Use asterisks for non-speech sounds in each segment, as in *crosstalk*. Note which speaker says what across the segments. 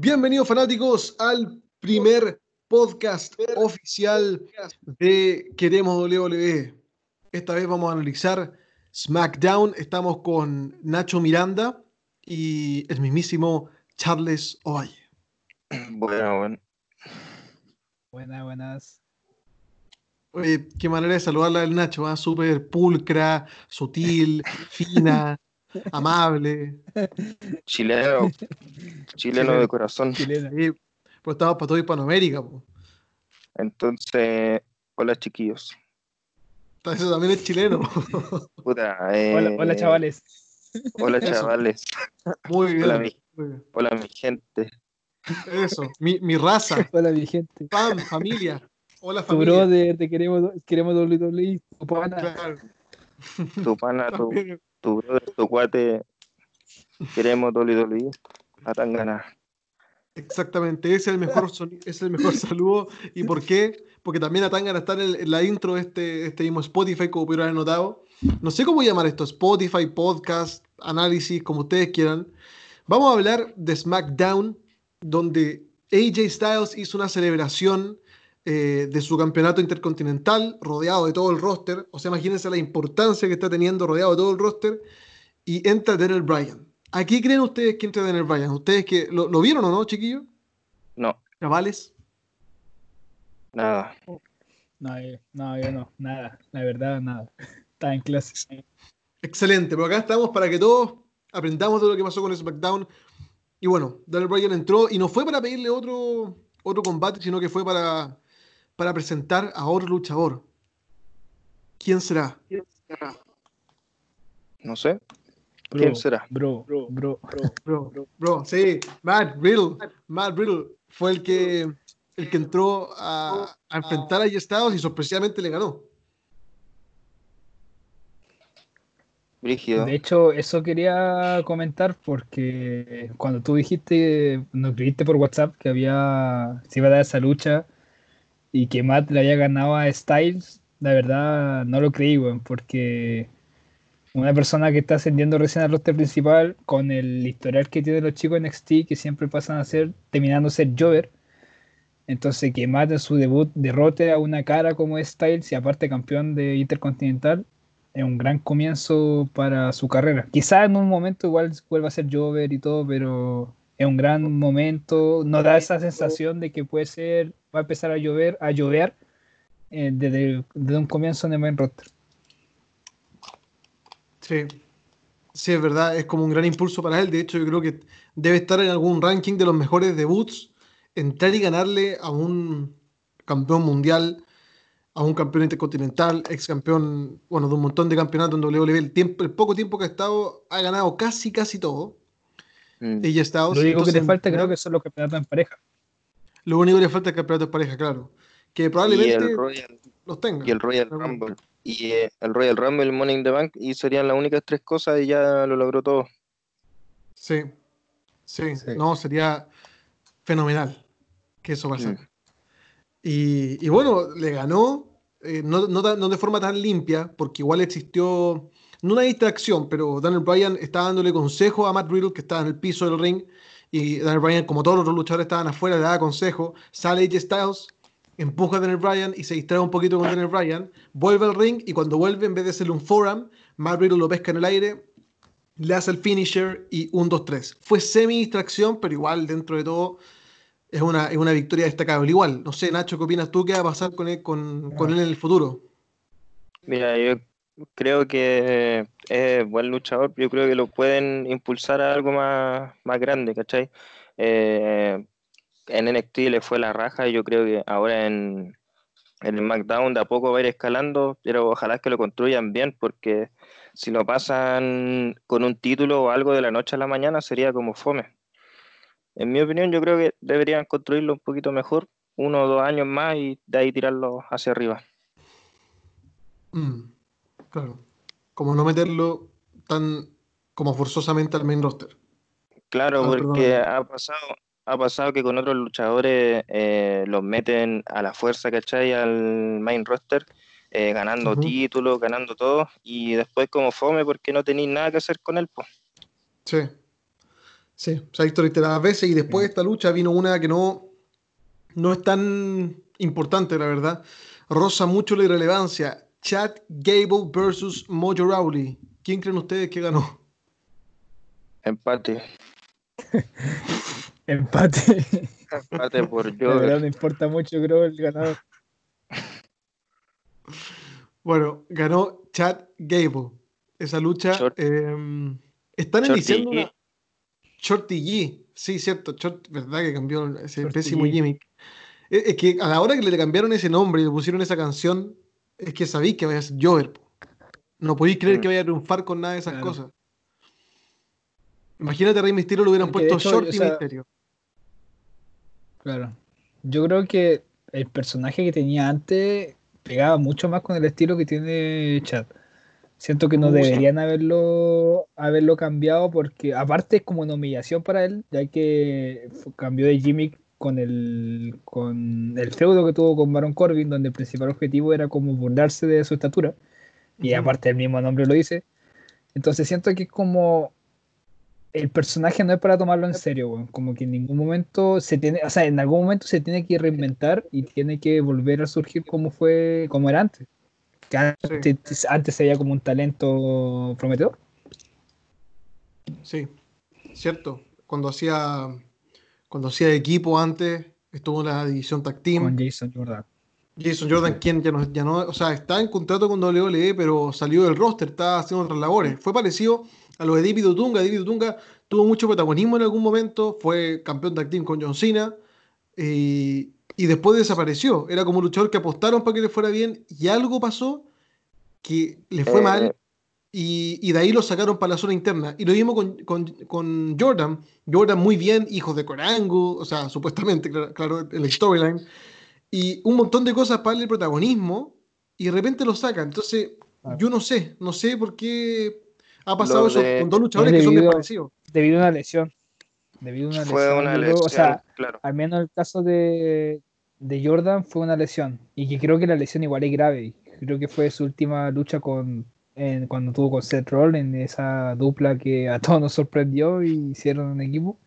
Speaker 1: Bienvenidos fanáticos al primer podcast oficial de Queremos WWE. Esta vez vamos a analizar SmackDown. Estamos con Nacho Miranda y el mismísimo Charles Ovalle.
Speaker 2: Bueno, bueno.
Speaker 3: Buenas, buenas.
Speaker 1: Oye, qué manera de saludarla del Nacho, ¿ah? súper pulcra, sutil, fina, *laughs* amable.
Speaker 2: Chileno. Chileno de corazón.
Speaker 3: Chilena.
Speaker 1: Sí, pues estamos para toda Hispanoamérica. po.
Speaker 2: Entonces, hola chiquillos.
Speaker 1: Eso también es chileno. *laughs*
Speaker 2: Puta, eh,
Speaker 3: Hola, hola, chavales.
Speaker 2: Hola chavales.
Speaker 1: Muy bien.
Speaker 2: Hola, mi-
Speaker 1: muy bien.
Speaker 2: Hola mi gente.
Speaker 1: Eso, mi, mi raza, *laughs*
Speaker 3: Hola, mi gente.
Speaker 1: fam, familia. Hola
Speaker 3: Tu
Speaker 1: familia.
Speaker 3: brother, te queremos, queremos WWE. Tu.
Speaker 1: Claro. *laughs*
Speaker 2: Tu pana, tu, tu brother, tu cuate. Queremos WWE. A tan ganas.
Speaker 1: Exactamente, ese es el mejor es el mejor *laughs* saludo. ¿Y por qué? Porque también a Tangana está en, el- en la intro de este, este mismo Spotify, como pudieron haber notado. No sé cómo llamar esto, Spotify, podcast, análisis, como ustedes quieran. Vamos a hablar de SmackDown, donde AJ Styles hizo una celebración eh, de su campeonato intercontinental, rodeado de todo el roster. O sea, imagínense la importancia que está teniendo rodeado de todo el roster. Y entra Daniel Bryan. ¿A qué creen ustedes que entra Daniel Bryan? ¿Ustedes que lo, lo vieron o no, chiquillos?
Speaker 2: No,
Speaker 1: Chavales.
Speaker 2: nada.
Speaker 3: No, yo- no, yo no. Nada. La verdad, nada. *laughs* Estaba en clase.
Speaker 1: Excelente, pero acá estamos para que todos aprendamos de lo que pasó con SmackDown. Y bueno, Daniel Bryan entró y no fue para pedirle otro, otro combate, sino que fue para, para presentar a otro luchador. ¿Quién será?
Speaker 2: No sé.
Speaker 3: Bro,
Speaker 2: ¿Quién será?
Speaker 3: Bro, bro, bro.
Speaker 1: Bro, bro, *laughs* sí, Matt Riddle. Matt Riddle fue el que, el que entró a, a enfrentar a Styles y sorpresivamente le ganó.
Speaker 2: Brígido.
Speaker 3: De hecho, eso quería comentar porque cuando tú dijiste, nos escribiste por WhatsApp que había, se iba a dar esa lucha y que Matt le había ganado a Styles, la verdad no lo creí, porque una persona que está ascendiendo recién al roster principal con el historial que tienen los chicos en NXT que siempre pasan a ser, terminando a ser Jover, entonces que Matt en su debut derrote a una cara como es Styles y aparte campeón de Intercontinental, es un gran comienzo para su carrera. Quizás en un momento igual vuelva a ser Jover y todo, pero es un gran momento. Nos da esa sensación de que puede ser, va a empezar a llover, a llover eh, desde, desde un comienzo en el main roster.
Speaker 1: Sí, sí, es verdad, es como un gran impulso para él. De hecho, yo creo que debe estar en algún ranking de los mejores debuts, entrar y ganarle a un campeón mundial, a un campeón intercontinental, ex campeón, bueno, de un montón de campeonatos en WWE. El, tiempo, el poco tiempo que ha estado, ha ganado casi, casi todo.
Speaker 2: Mm.
Speaker 1: Ella está
Speaker 3: Lo único que le falta creo que son los campeonatos en pareja.
Speaker 1: Lo único que le falta es campeonato de pareja, claro. Que
Speaker 2: Y
Speaker 1: probablemente
Speaker 2: el Royal,
Speaker 1: los tenga.
Speaker 2: y el Royal. Rumble. Y eh, el Royal Rumble, el Money in the Bank. Y serían las únicas tres cosas y ya lo logró todo.
Speaker 1: Sí, sí,
Speaker 2: Sí.
Speaker 1: no, sería fenomenal que eso pasara.
Speaker 2: Mm.
Speaker 1: Y, y bueno, le ganó, eh, no, no de forma tan limpia, porque igual existió, no una distracción, pero Daniel Bryan estaba dándole consejo a Matt Riddle, que estaba en el piso del ring, y Daniel Bryan, como todos los otros luchadores estaban afuera, le daba consejo, sale AJ Styles, empuja a Daniel Bryan y se distrae un poquito con Daniel Bryan, vuelve al ring, y cuando vuelve, en vez de hacerle un forearm, Matt Riddle lo pesca en el aire, le hace el finisher y un 2-3. Fue semi-distracción, pero igual dentro de todo es una, es una victoria destacable. Igual, no sé, Nacho, ¿qué opinas tú? ¿Qué va a pasar con él, con, con él en el futuro?
Speaker 2: Mira, yo creo que es buen luchador. Yo creo que lo pueden impulsar a algo más, más grande, ¿cachai? Eh, en NXT le fue la raja y yo creo que ahora en, el SmackDown de a poco va a ir escalando, pero ojalá que lo construyan bien porque si lo pasan con un título o algo de la noche a la mañana sería como fome. En mi opinión, yo creo que deberían construirlo un poquito mejor, uno o dos años más y de ahí tirarlo hacia arriba.
Speaker 1: Mm, claro. Como no meterlo tan como forzosamente al main roster.
Speaker 2: Claro,
Speaker 1: Ah,
Speaker 2: porque
Speaker 1: perdón.
Speaker 2: ha pasado, ha pasado que con otros luchadores eh, los meten a la fuerza, ¿cachai? Al main roster, eh, ganando títulos, ganando todo, y después como fome porque no tenéis nada que hacer con él, pues.
Speaker 1: Sí. Sí, se ha visto reiteradas veces y después de esta lucha vino una que no, no es tan importante, la verdad. Rosa mucho la irrelevancia. Chad Gable versus Mojo Rowley. ¿Quién creen ustedes que ganó?
Speaker 2: Empate. *laughs*
Speaker 3: Empate.
Speaker 2: Empate por *laughs*
Speaker 3: La verdad no importa mucho, creo, el ganador.
Speaker 1: Bueno, ganó Chad Gable. Esa lucha.
Speaker 2: Short-
Speaker 1: eh, están
Speaker 2: Shorty
Speaker 1: iniciando
Speaker 2: G.
Speaker 1: una. Shorty G. Sí, cierto. Short, ¿Verdad que cambió ese
Speaker 3: Shorty
Speaker 1: pésimo
Speaker 3: G.
Speaker 1: gimmick? Es, es que a la hora que le cambiaron ese nombre y le pusieron esa canción, es que sabéis que vaya a ser Jover. po. No podéis creer
Speaker 2: Mm.
Speaker 1: que vaya a triunfar con nada de esas
Speaker 3: Claro.
Speaker 1: cosas. Imagínate a Rey Mysterio le hubieran
Speaker 3: Porque
Speaker 1: puesto
Speaker 3: hecho,
Speaker 1: Shorty
Speaker 3: o sea,
Speaker 1: Mysterio.
Speaker 3: Claro. Yo creo que el personaje que tenía antes pegaba mucho más con el estilo que tiene Chad. Siento que no deberían haberlo, haberlo cambiado porque aparte es como una humillación para él, ya que cambió de gimmick con el, con el feudo que tuvo con Baron Corbin, donde el principal objetivo era como burlarse de su estatura. Y aparte el mismo nombre lo dice. Entonces siento que es como el personaje no es para tomarlo en serio. Como que en ningún momento se tiene, o sea, en algún momento se tiene que reinventar y tiene que volver a surgir como fue, como era antes. Que antes, antes se veía como un talento prometedor.
Speaker 1: Sí, cierto. Cuando hacía cuando hacía equipo antes, estuvo en la división Tag Team.
Speaker 3: Con Jason Jordan.
Speaker 1: Jason Jordan, quien ya no, ya no, o sea, está en contrato con WWE, pero salió del roster, está haciendo otras labores. Fue parecido a lo de David Otunga. David Otunga tuvo mucho protagonismo en algún momento, fue campeón tag team con John Cena y, y después desapareció. Era como un luchador que apostaron para que le fuera bien y algo pasó que le fue
Speaker 2: Eh,
Speaker 1: mal y, y de ahí lo sacaron para la zona interna. Y lo mismo con, con- con Jordan. Jordan muy bien, hijos de Corango, o sea, *laughs* supuestamente, claro, claro, en la storyline. Y un montón de cosas para darle protagonismo y de repente lo sacan. Entonces, yo no sé, no sé por qué ha pasado
Speaker 2: Lo
Speaker 1: eso
Speaker 2: de-
Speaker 1: con dos luchadores que son
Speaker 3: debido-
Speaker 1: desparecidos.
Speaker 3: Debido a una lesión. Debido a una
Speaker 2: Fue
Speaker 3: lesión.
Speaker 2: una lesión,
Speaker 3: o sea,
Speaker 2: claro.
Speaker 3: al menos el caso de, de Jordan fue una lesión. Y que creo que la lesión igual es grave. Creo que fue su última lucha con en- cuando tuvo con Seth Rollins, esa dupla que a todos nos sorprendió y hicieron un equipo.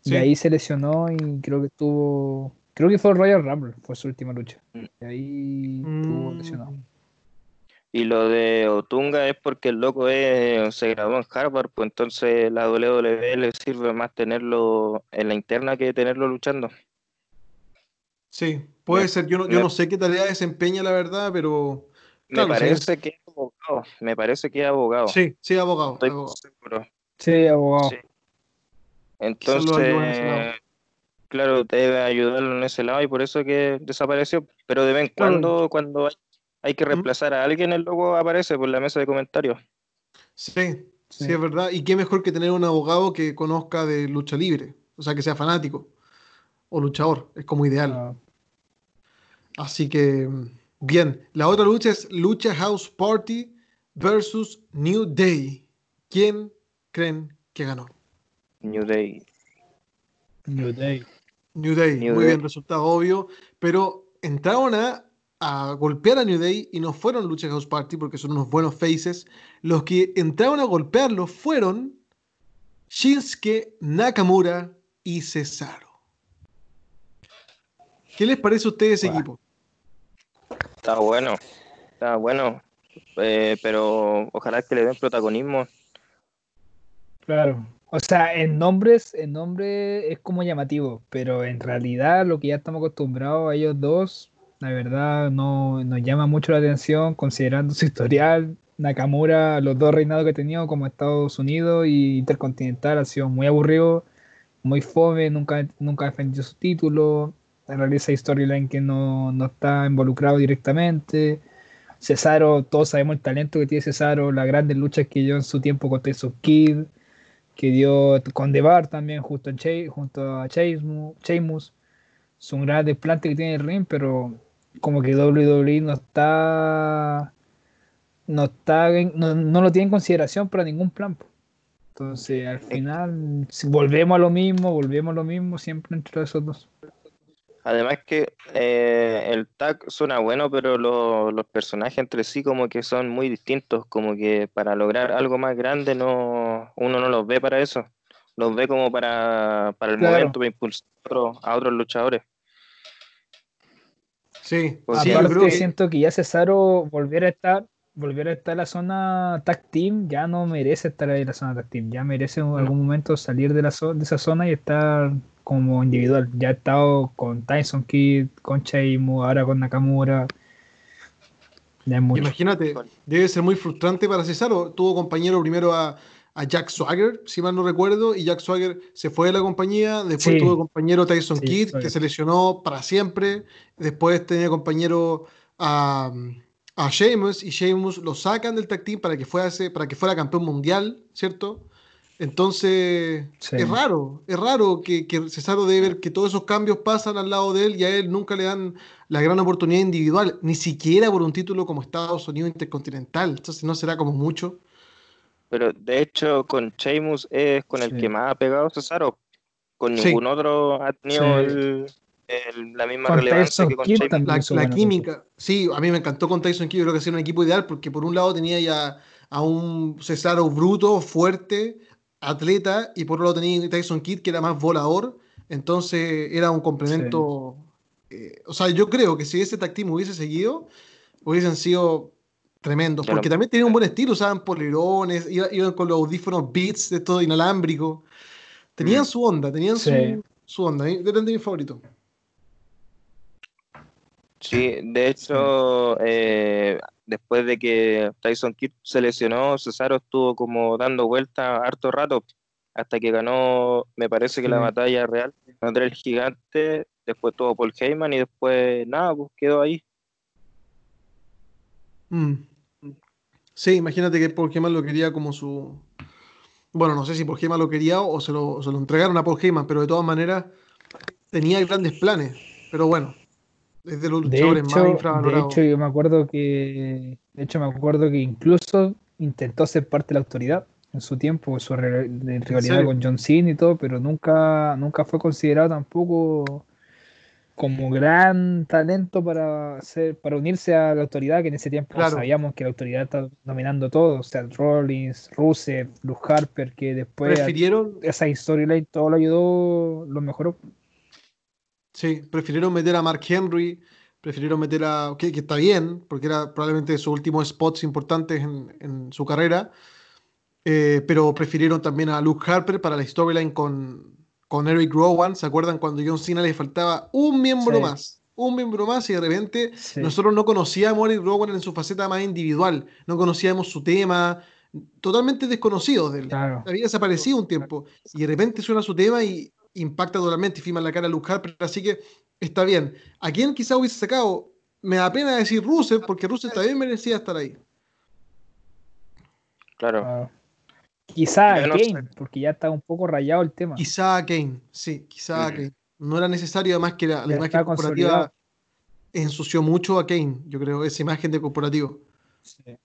Speaker 1: Sí.
Speaker 3: Y ahí se lesionó y creo que estuvo. Creo que fue el Royal Rumble, fue su última lucha.
Speaker 2: Mm.
Speaker 3: Y ahí estuvo
Speaker 1: Mm.
Speaker 3: lesionado.
Speaker 2: Y lo de Otunga es porque el loco es- se graduó en Harvard, pues entonces la WWE le sirve más tenerlo en la interna que tenerlo luchando.
Speaker 1: Sí, puede
Speaker 2: Me-
Speaker 1: ser. Yo no, yo
Speaker 2: me-
Speaker 1: no sé qué tarea desempeña, la verdad, pero.
Speaker 2: Me
Speaker 1: Claro, sí.
Speaker 2: parece que es abogado. Me parece que es abogado.
Speaker 1: Sí, sí, abogado.
Speaker 2: Estoy
Speaker 1: abogado.
Speaker 2: seguro.
Speaker 3: Sí, abogado.
Speaker 2: Sí. Entonces, claro, debe ayudarlo en ese lado y por eso que desapareció. Pero de vez en
Speaker 1: Claro.
Speaker 2: cuando, cuando hay, hay que reemplazar a alguien, el logo aparece por la mesa de comentarios.
Speaker 1: Sí, sí,
Speaker 3: Sí.
Speaker 1: es verdad. Y qué mejor que tener un abogado que conozca de lucha libre, o sea, que sea fanático o luchador, es como ideal.
Speaker 3: Ah,
Speaker 1: Así que, mm, bien. La otra lucha es Lucha House Party versus New Day. ¿Quién creen que ganó?
Speaker 2: New Day.
Speaker 3: New Day.
Speaker 1: New Day,
Speaker 2: New
Speaker 1: muy
Speaker 2: Day.
Speaker 1: bien, resultado obvio, pero entraron a, a golpear a New Day y no fueron Lucha House Party porque son unos buenos faces. Los que entraron a golpearlo fueron Shinsuke Nakamura y Cesaro. ¿Qué les parece a ustedes ese equipo?
Speaker 2: Está bueno. Está bueno. Eh, pero ojalá que le den protagonismo.
Speaker 3: Claro. O sea, en nombres, en nombre es como llamativo, pero en realidad lo que ya estamos acostumbrados a ellos dos, la verdad no nos llama mucho la atención considerando su historial. Nakamura, los dos reinados que ha tenido como Estados Unidos y Intercontinental ha sido muy aburrido, muy fome, nunca, nunca ha defendido su título, realiza storyline que no, no está involucrado directamente. Cesaro, todos sabemos el talento que tiene Cesaro, las grandes luchas que dio en su tiempo con Tyson Kid, que dio con The Bar también junto a, Che- junto a Sheamus. Es un gran desplante que tiene el ring, pero como que WWE no está no está en- no, no lo tiene en consideración para ningún plan. Entonces, al final, si volvemos a lo mismo, volvemos a lo mismo siempre entre esos dos.
Speaker 2: Además que eh, el tag suena bueno, pero lo- los personajes entre sí como que son muy distintos, como que para lograr algo más grande no uno no los ve para eso. los ve como para, para el
Speaker 3: Claro.
Speaker 2: momento, para impulsar a otros- a otros luchadores.
Speaker 1: Sí,
Speaker 2: Pues
Speaker 3: Aparte,
Speaker 1: que
Speaker 3: siento que ya Cesaro volver a estar, volver a estar en la zona tag team, ya no merece estar ahí en la zona tag team, ya merece en algún momento salir de, la zo- de esa zona y estar como individual. Ya ha estado con Tyson Kidd, con Sheamus, ahora con Nakamura. Ya es mucho.
Speaker 1: Imagínate, debe ser muy frustrante para Cesaro. Tuvo compañero primero a, a Jack Swagger, si mal no recuerdo, y Jack Swagger se fue de la compañía. Después
Speaker 3: Sí.
Speaker 1: tuvo compañero Tyson
Speaker 3: Sí,
Speaker 1: Kidd, que se lesionó para siempre. Después tenía compañero a, a Sheamus, y Sheamus lo sacan del tag team para que, fuese, para que fuera campeón mundial, ¿cierto? Entonces,
Speaker 3: Sí.
Speaker 1: es raro, es raro que, que Cesaro debe ver que todos esos cambios pasan al lado de él y a él nunca le dan la gran oportunidad individual, ni siquiera por un título como Estados Unidos Intercontinental. Entonces no será como mucho.
Speaker 2: Pero de hecho, con Sheamus es con el
Speaker 3: Sí.
Speaker 2: que más ha pegado Cesaro. Con
Speaker 1: Sí.
Speaker 2: ningún otro ha tenido
Speaker 3: Sí.
Speaker 2: el- el- la misma
Speaker 3: Con
Speaker 2: relevancia
Speaker 3: Tyson
Speaker 2: que con Sheamus.
Speaker 1: La, la química, sí, a mí me encantó con Tyson Kidd, yo creo que era un equipo ideal porque por un lado tenía ya a un Cesaro bruto, fuerte, atleta, y por otro lado tenía Tyson Kidd que era más volador, entonces era un complemento. eh, o sea, yo creo que si ese tag team hubiese seguido, hubiesen sido tremendos,
Speaker 2: Claro.
Speaker 1: porque también tenían un buen estilo, usaban polerones, iba- iban con los audífonos Beats de todo inalámbrico. Tenían
Speaker 2: Mm.
Speaker 1: su onda, tenían
Speaker 3: Sí.
Speaker 1: su, su onda, ¿eh? eran de mis favoritos.
Speaker 2: Sí, de hecho, eh, después de que Tyson Kidd se lesionó, Cesaro estuvo como dando vueltas harto rato, hasta que ganó, me parece que la batalla real contra el gigante, después tuvo Paul Heyman y después nada, pues quedó ahí.
Speaker 1: Mm. Sí, imagínate que Paul Heyman lo quería como su. Bueno, no sé si Paul Heyman lo quería o se lo, se lo entregaron a Paul Heyman, pero de todas maneras tenía grandes planes. Pero bueno, es de los
Speaker 3: De
Speaker 1: luchadores más
Speaker 3: hecho, de hecho, yo me acuerdo que, de hecho, me acuerdo que incluso intentó ser parte de la autoridad en su tiempo, su de rivalidad con John Cena y todo, pero nunca, nunca fue considerado tampoco como gran talento para ser, para unirse a la autoridad, que en ese tiempo
Speaker 1: Claro.
Speaker 3: sabíamos que la autoridad está dominando todo, o sea, Rollins, Rusev, Luke Harper, que después
Speaker 1: Prefirieron,
Speaker 3: esa storyline todo lo ayudó, lo mejoró.
Speaker 1: Sí, prefirieron meter a Mark Henry, prefirieron meter a. que, que está bien, porque era probablemente sus últimos spots importantes en, en su carrera. eh, pero prefirieron también a Luke Harper para la storyline con, con Eric Rowan. ¿Se acuerdan cuando John Cena le faltaba un miembro
Speaker 3: Sí.
Speaker 1: más? Un miembro más y de repente
Speaker 3: Sí.
Speaker 1: nosotros no conocíamos a Eric Rowan en su faceta más individual. No conocíamos su tema, totalmente desconocidos de él.
Speaker 3: Claro.
Speaker 1: Había desaparecido un tiempo y de repente suena su tema y impacta totalmente y firma en la cara a Luke Harper. Así que está bien. ¿A quién quizá hubiese sacado? Me da pena decir Rusev porque Rusev también merecía estar ahí.
Speaker 2: Claro.
Speaker 3: Ah. Quizá
Speaker 2: no
Speaker 3: Kane,
Speaker 2: sé.
Speaker 3: porque ya está un poco rayado el tema.
Speaker 1: Quizá a Kane, sí, quizá a
Speaker 2: Mm.
Speaker 1: Kane. No era necesario, además que la, imagen corporativa ensució mucho a Kane, yo creo, esa imagen de corporativo.
Speaker 3: Sí.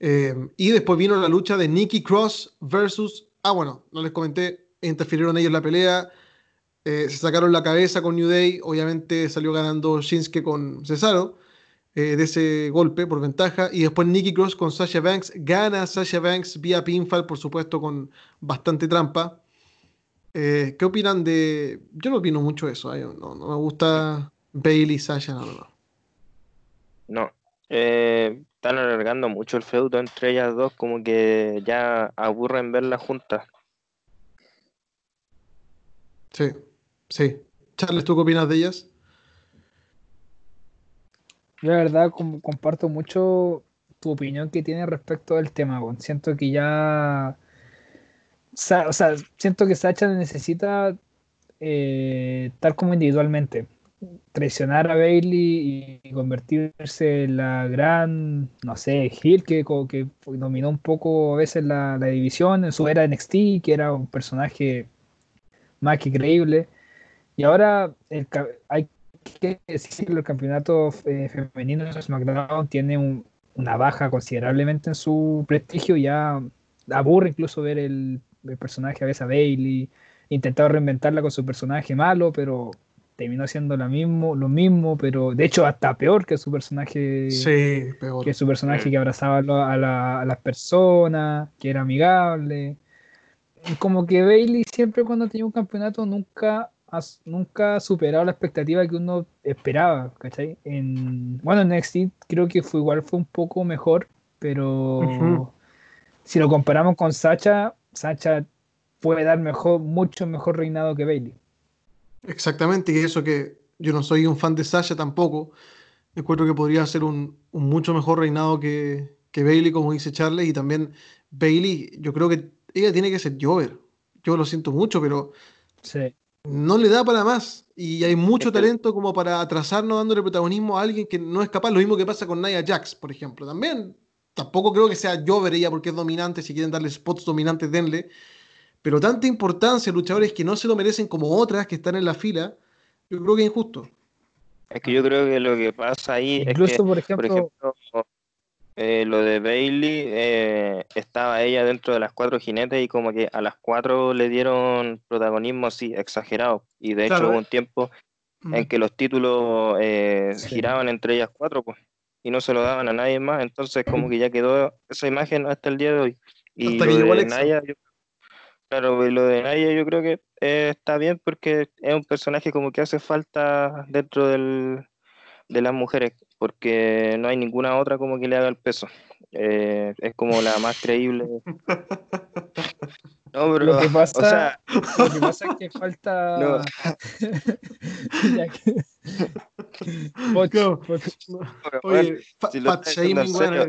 Speaker 1: Eh, y después vino la lucha de Nikki Cross versus. Ah, bueno, no les comenté. Interfirieron ellos la pelea. eh, se sacaron la cabeza con New Day. Obviamente salió ganando Shinsuke con Cesaro. eh, de ese golpe por ventaja. Y después Nikki Cross con Sasha Banks. Gana Sasha Banks vía pinfall, por supuesto, con bastante trampa. Eh, ¿Qué opinan de.? Yo no opino mucho eso. No, me gusta Bailey y Sasha, no, no, no.
Speaker 2: No. Están alargando mucho el feudo entre ellas dos, como que ya aburren verlas juntas.
Speaker 1: Sí, sí. Charles, ¿tú qué opinas de ellas?
Speaker 3: Yo la verdad com- comparto mucho tu opinión que tienes respecto al tema. Siento que ya... O sea, siento que Sacha necesita eh, tal como individualmente. Traicionar a Bailey y convertirse en la gran, no sé, heel que, que dominó un poco a veces la, la división en su era NXT, que era un personaje más que creíble. Y ahora el hay que decir que el campeonato eh, femenino de SmackDown tiene un- una baja considerablemente en su prestigio. Ya aburre incluso ver el, el personaje a veces a Bailey. Intentado reinventarla con su personaje malo, pero terminó siendo la mismo, lo mismo, pero de hecho hasta peor que su personaje
Speaker 1: Sí, peor.
Speaker 3: que su personaje que abrazaba a, lo- a la- a las personas, que era amigable. Como que Bailey siempre cuando tenía un campeonato nunca ha, nunca ha superado la expectativa que uno esperaba, ¿cachai? En, bueno, en NXT creo que fue igual fue un poco mejor, pero si lo comparamos con Sacha, Sacha puede dar mejor, mucho mejor reinado que Bailey.
Speaker 1: Exactamente, y eso que yo no soy un fan de Sasha tampoco. Encuentro que podría ser un, mucho mejor reinado que, que, Bailey, como dice Charles, y también Bailey, yo creo que ella tiene que ser Jover. Yo lo siento mucho, pero no le da para más. Y hay mucho talento como para atrasarnos dándole protagonismo a alguien que no es capaz. Lo mismo que pasa con Nia Jax, por ejemplo. También tampoco creo que sea Jover ella porque es dominante. Si quieren darle spots dominantes, denle. Pero tanta importancia a luchadores que no se lo merecen como otras que están en la fila, yo creo que es injusto.
Speaker 2: Es que yo creo que lo que pasa ahí es que, por ejemplo, eh, lo de Bailey, eh, estaba ella dentro de las cuatro jinetes y como que a las cuatro le dieron protagonismo así exagerado. Y de hecho hubo un tiempo mm. en que los títulos eh, giraban entre ellas cuatro, pues, y no se lo daban a nadie más. Entonces como que ya quedó esa imagen hasta el día de hoy. Y lo de Naya, claro, lo de Naya yo creo que está bien porque es un personaje como que hace falta dentro del, de las mujeres, porque no hay ninguna otra como que le haga el peso. Eh, es como la más creíble. *laughs*
Speaker 3: No, pero, lo que pasa, lo que pasa es que falta. *laughs* No. *laughs*
Speaker 1: Oye, Fat Shaming, bueno,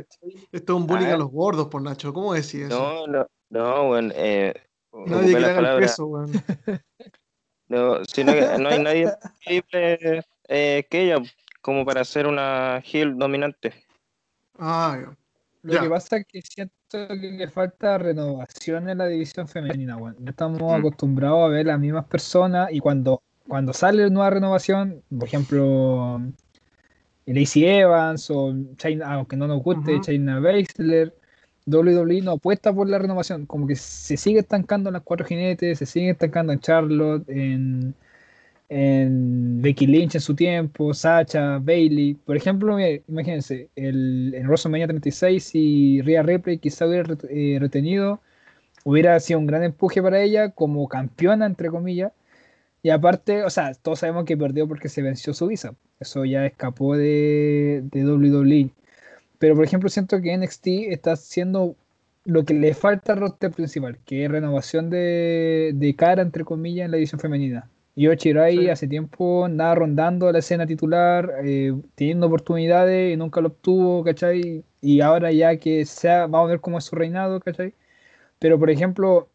Speaker 1: esto es un bullying a los gordos, por Nacho. ¿Cómo decís
Speaker 2: eso? No, no, no, bueno, eh,
Speaker 1: Nadie que le haga el peso, weón.
Speaker 2: No, sino que no hay nadie increíble eh, que ella como para ser una heel dominante.
Speaker 1: Ah,
Speaker 3: Lo que pasa es que siento que le falta renovación en la división femenina. Ya estamos mm. acostumbrados a ver las mismas personas y cuando, cuando sale nueva renovación, por ejemplo, Lacey Evans o China, aunque no nos guste, China Baszler, WWE no apuesta por la renovación, como que se sigue estancando en las cuatro jinetes, se sigue estancando en Charlotte, en, en Becky Lynch en su tiempo, Sacha, Bailey. Por ejemplo, imagínense, el, en WrestleMania 36 si Rhea Ripley quizá hubiera eh, retenido, hubiera sido un gran empuje para ella como campeona, entre comillas. Y aparte, o sea, todos sabemos que perdió porque se venció su visa. Eso ya escapó de, de WWE. Pero por ejemplo, siento que NXT está haciendo lo que le falta al roster principal, que es renovación de, cara, entre comillas, en la edición femenina. Yo Chirai hace tiempo andaba rondando la escena titular, eh, teniendo oportunidades y nunca lo obtuvo, ¿cachai? Y ahora ya que sea, vamos a ver cómo es su reinado, ¿cachai? Pero por ejemplo,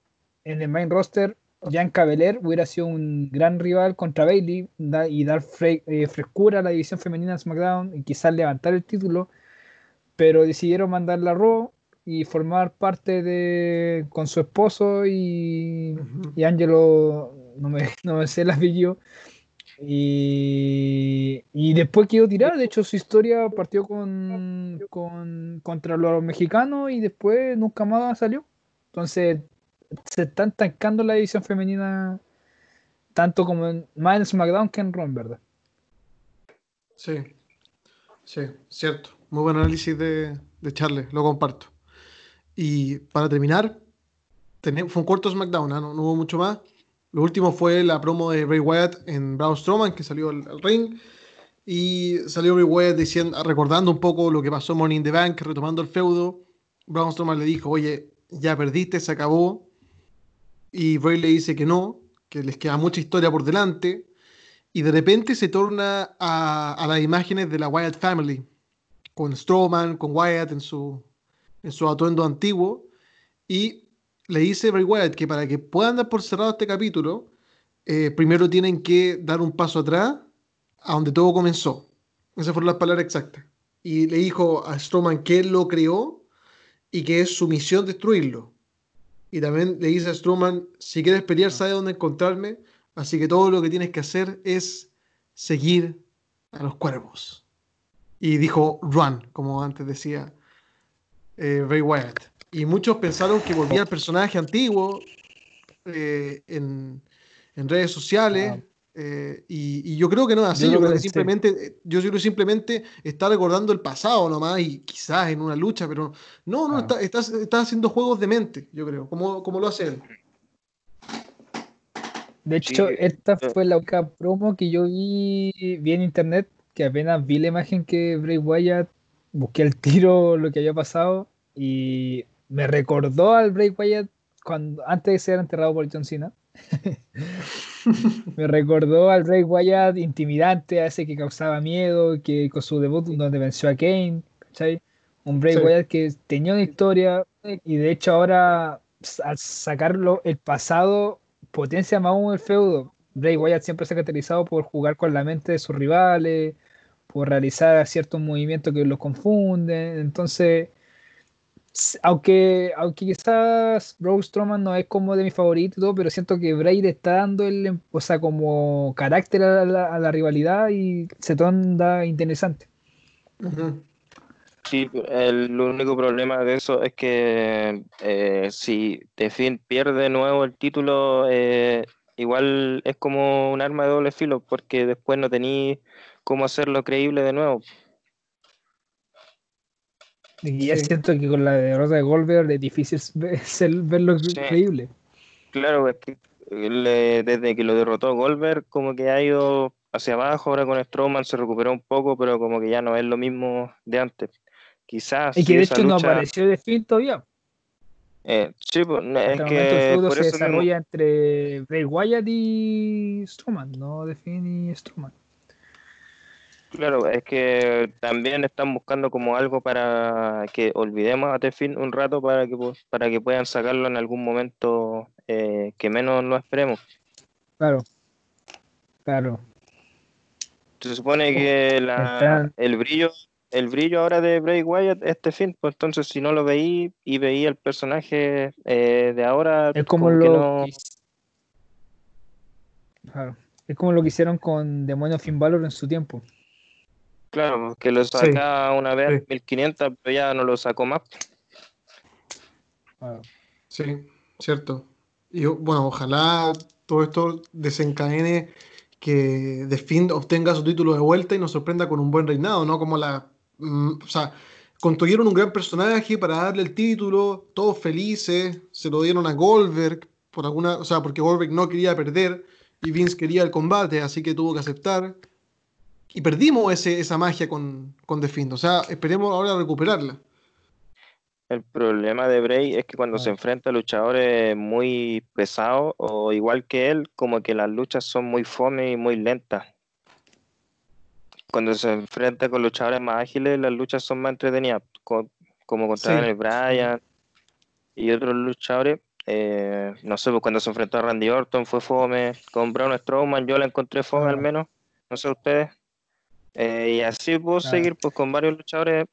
Speaker 3: en el main roster, Jan Cabeler hubiera sido un gran rival contra Bailey y dar eh, frescura a la división femenina de SmackDown y quizás levantar el título pero decidieron mandarla a Raw y formar parte de con su esposo y, y Angelo, no me, *laughs* no me sé el apellido, y, y, después quedó tirada. De hecho, su historia partió con, con, contra los mexicanos y después nunca más salió. Entonces, se están tancando la división femenina tanto como en, más en SmackDown que en Raw, ¿verdad?
Speaker 1: Sí, sí, cierto. Muy buen análisis de, de Charles, lo comparto. Y para terminar, fue un corto SmackDown, ¿ah? no, hubo mucho más. Lo último fue la promo de Bray Wyatt en Braun Strowman, que salió al, ring. Y salió Bray Wyatt diciendo, recordando un poco lo que pasó en Morning the Bank, retomando el feudo. Braun Strowman le dijo, oye, ya perdiste, se acabó. Y Bray le dice que no, que les queda mucha historia por delante. Y de repente se torna a, a las imágenes de la Wyatt Family, con Strowman, con Wyatt en su, en su atuendo antiguo. Y le dice Bray Wyatt que para que puedan dar por cerrado este capítulo, eh, primero tienen que dar un paso atrás a donde todo comenzó. Esas fueron las palabras exactas. Y le dijo a Strowman que él lo creó y que es su misión destruirlo. Y también le dice a Strowman, si quieres pelear, sabe dónde encontrarme. Así que todo lo que tienes que hacer es seguir a los cuervos y dijo run, como antes decía eh, Ray Wyatt. Y muchos pensaron que volvía al personaje antiguo eh, en, en, redes sociales. Ah. Eh, y, yo creo que no es así. Yo, creo que simplemente, yo creo simplemente está recordando el pasado nomás y quizás en una lucha, pero no, no, ah. está, está, está, haciendo juegos de mente, yo creo, como, como lo hace él.
Speaker 3: De hecho, esta fue la única promo que yo vi, vi en internet, que apenas vi la imagen que Bray Wyatt, busqué el tiro, lo que había pasado, y me recordó al Bray Wyatt cuando, antes de ser enterrado por John Cena. *laughs* me recordó al Bray Wyatt intimidante, a ese que causaba miedo, que con su debut donde venció a Kane, ¿cachai? Un Bray Wyatt que tenía una historia y de hecho ahora al sacarlo el pasado potencia más aún el feudo. Bray Wyatt siempre se ha caracterizado por jugar con la mente de sus rivales, por realizar ciertos movimientos que los confunden. Entonces, aunque, aunque quizás Braun Strowman no es como de mi favorito y todo, pero siento que Bray le está dando el, o sea, como carácter a la, rivalidad y se torna interesante.
Speaker 2: Sí, el único problema de eso es que eh, si The pierde de nuevo el título, eh, igual es como un arma de doble filo, porque después no tenéis cómo hacerlo creíble de nuevo.
Speaker 3: Y ya siento que con la derrota de Goldberg es difícil *laughs* verlo creíble.
Speaker 2: Claro, es que desde que lo derrotó Goldberg, como que ha ido hacia abajo, ahora con Strowman se recuperó un poco, pero como que ya no es lo mismo de antes. Quizás.
Speaker 3: Y que de hecho no apareció de fin todavía.
Speaker 2: Eh, sí, pues, es que.
Speaker 3: El se desarrolla entre Bray Wyatt y Strowman, no de Finn y Strowman.
Speaker 2: Claro, es que también están buscando como algo para que olvidemos a Tefin un rato para que para que puedan sacarlo en algún momento eh, que menos lo esperemos.
Speaker 3: Claro, claro.
Speaker 2: Se supone que la, el brillo el brillo ahora de Bray Wyatt este fin, pues entonces si no lo veí y veí el personaje eh, de ahora,
Speaker 3: es como, lo claro. es como lo que hicieron con Demonio Finn Balor en su tiempo.
Speaker 2: Claro, que lo saca una vez 1500, pero ya no lo sacó más.
Speaker 1: Sí, cierto. Y bueno, ojalá todo esto desencadene que The Fiend obtenga su título de vuelta y nos sorprenda con un buen reinado, ¿no? Como la Mm, o sea, construyeron un gran personaje para darle el título, todos felices, se lo dieron a Goldberg, por alguna, o sea, porque Goldberg no quería perder y Vince quería el combate, así que tuvo que aceptar. Y perdimos ese, esa magia con, con The Fiend, o sea, esperemos ahora recuperarla.
Speaker 2: El problema de Bray es que cuando se ah. enfrenta a luchadores muy pesados o igual que él, como que las luchas son muy fome y muy lentas cuando se enfrenta con luchadores más ágiles, las luchas son más entretenidas, como contra Daniel Bryan y otros luchadores. Eh, no sé, pues cuando se enfrentó a Randy Orton fue fome, con Braun Strowman yo la encontré fome al menos, no sé ustedes. Eh, y así puedo seguir pues con varios luchadores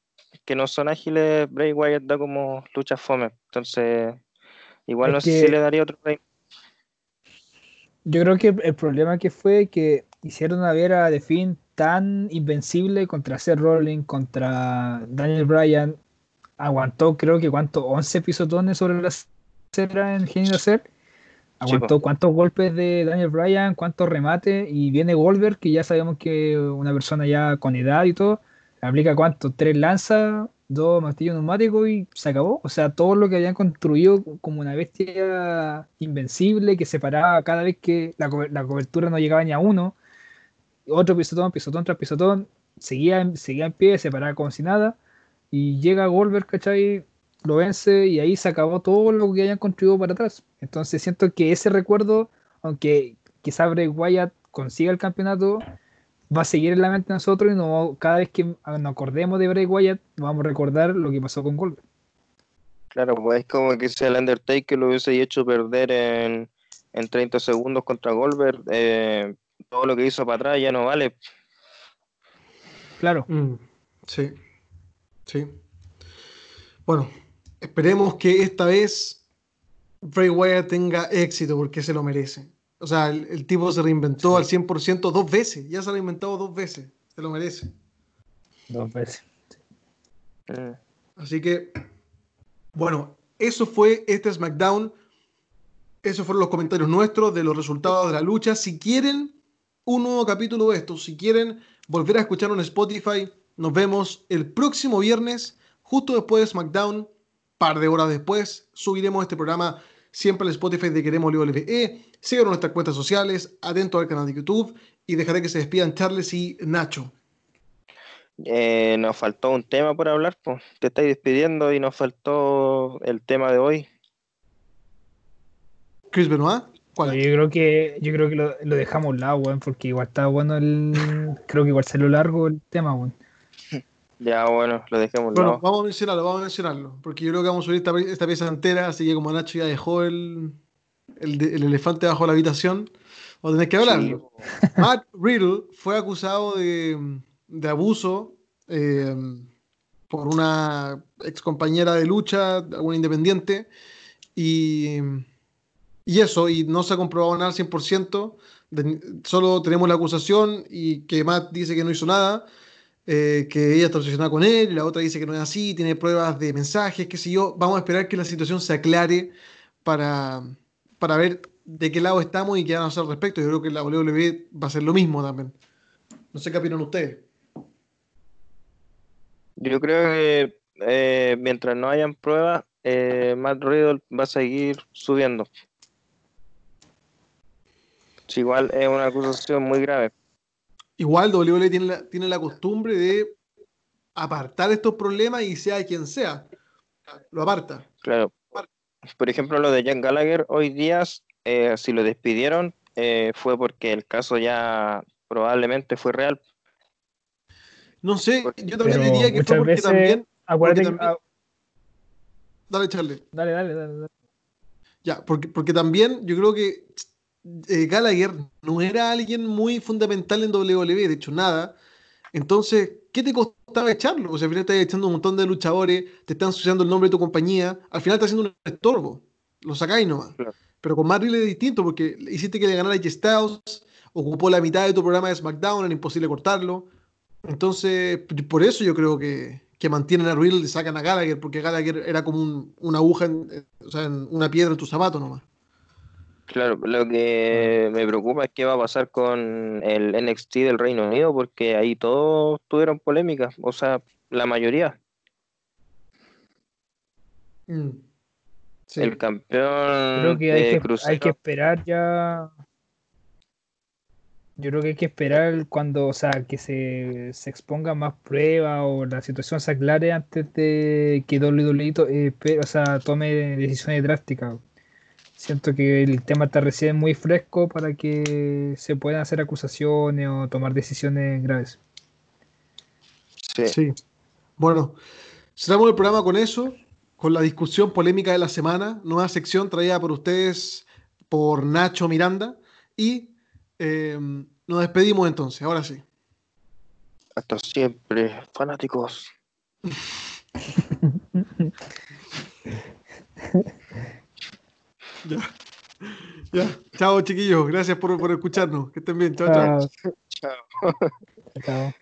Speaker 2: que no son ágiles, Bray Wyatt da como luchas fome, entonces igual no sé si le daría otro rey.
Speaker 3: Yo creo que el problema que fue que hicieron a ver a The Finn tan invencible contra Seth Rollins, contra Daniel Bryan. Aguantó, creo que cuánto, 11 pisotones sobre la acera en Genio Hacer. Aguantó cuántos golpes de Daniel Bryan, cuántos remates. Y viene Goldberg, que ya sabemos que una persona ya con edad y todo, aplica cuánto, tres lanzas, dos martillos neumáticos y se acabó. O sea, todo lo que habían construido como una bestia invencible que se paraba cada vez que la, la cobertura no llegaba ni a uno otro pisotón, pisotón tras pisotón, seguía, seguía en pie, se paraba como si nada, y llega Goldberg, ¿cachai? Lo vence y ahí se acabó todo lo que hayan construido para atrás. Entonces siento que ese recuerdo, aunque quizá Bray Wyatt consiga el campeonato, va a seguir en la mente de nosotros y no, cada vez que nos acordemos de Bray Wyatt, vamos a recordar lo que pasó con Goldberg.
Speaker 2: Claro, pues es como que si el Undertaker lo hubiese hecho perder en, en 30 segundos contra Goldberg, eh, todo lo que hizo para atrás ya no vale.
Speaker 3: Claro.
Speaker 1: Mm, sí, sí. Bueno, esperemos que esta vez Bray Wyatt tenga éxito porque se lo merece. O sea, el, tipo se reinventó al 100% dos veces. Ya se ha reinventado dos veces. Se lo merece.
Speaker 3: Dos veces.
Speaker 1: Así que, bueno, eso fue este SmackDown. Esos fueron los comentarios nuestros de los resultados de la lucha. Si quieren un nuevo capítulo de esto. Si quieren volver a escuchar en Spotify, nos vemos el próximo viernes, justo después de SmackDown, par de horas después, subiremos este programa siempre al Spotify de Queremos. Síganos en nuestras cuentas sociales, atento al canal de YouTube y dejaré que se despidan Charles y Nacho.
Speaker 2: Eh, nos faltó un tema por hablar, pues. Te estáis despidiendo y nos faltó el tema de hoy.
Speaker 1: Chris Benoit.
Speaker 3: ¿Cuál? Yo creo que, yo creo que lo, lo dejamos al lado, weón, porque igual estaba bueno el. creo que igual salió largo el tema, weón.
Speaker 2: Ya, bueno, lo dejemos.
Speaker 1: Bueno, vamos a mencionarlo, vamos a mencionarlo. Porque yo creo que vamos a subir esta, pieza entera, así que como Nacho ya dejó el, el, elefante bajo la habitación, vamos a tener que hablarlo. *laughs* Matt Riddle fue acusado de, de abuso eh, por una ex compañera de lucha, una independiente, y y eso, y no se ha comprobado nada al 100%, solo tenemos la acusación y que Matt dice que no hizo nada, eh, que ella está obsesionada con él, la otra dice que no es así, tiene pruebas de mensajes, qué sé yo. Vamos a esperar que la situación se aclare para, para ver de qué lado estamos y qué van a hacer al respecto. Yo creo que la WWE va a ser lo mismo también. No sé qué opinan ustedes.
Speaker 2: Yo creo que eh, mientras no hayan pruebas, eh, Matt Riddle va a seguir subiendo igual es una acusación muy grave.
Speaker 1: Igual WWE tiene la, tiene la costumbre de apartar estos problemas y sea quien sea, lo aparta.
Speaker 2: Claro. Por ejemplo, lo de Jan Gallagher, hoy día, eh, si lo despidieron, eh, fue porque el caso ya probablemente fue real.
Speaker 1: No sé, yo también diría que fue porque también. Dale, Charlie.
Speaker 3: Dale, dale, dale, dale.
Speaker 1: Ya, porque, porque también yo creo que eh, Gallagher no era alguien muy fundamental en WWE, de hecho nada. Entonces, ¿qué te costaba echarlo? O sea, al final estás echando un montón de luchadores, te están ensuciando el nombre de tu compañía, al final estás haciendo un estorbo. Lo sacáis nomás. Pero con Matt es distinto porque hiciste que le ganara a Styles, ocupó la mitad de tu programa de SmackDown, era imposible cortarlo. Entonces, por eso yo creo que, que mantienen a Riddle y sacan a Gallagher, porque Gallagher era como una aguja, o sea, en una piedra en tu zapato nomás.
Speaker 2: Claro, lo que me preocupa es qué va a pasar con el NXT del Reino Unido, porque ahí todos tuvieron polémicas, o sea, la mayoría. Mm, el campeón.
Speaker 3: Creo que hay, que, hay que esperar ya. Yo creo que hay que esperar cuando, o sea, que se, se exponga más pruebas o la situación se aclare antes de que WWE eh, o sea, tome decisiones drásticas. Siento que el tema está recién muy fresco para que se puedan hacer acusaciones o tomar decisiones graves.
Speaker 1: Sí. Bueno, cerramos el programa con eso, con la discusión polémica de la semana, nueva sección traída por ustedes por Nacho Miranda y eh, nos despedimos entonces, ahora sí.
Speaker 2: Hasta siempre, fanáticos. *laughs*
Speaker 1: Ya. Ya. Chao, chiquillos. Gracias por, por escucharnos. Que estén bien. chao. Chao. chao. chao.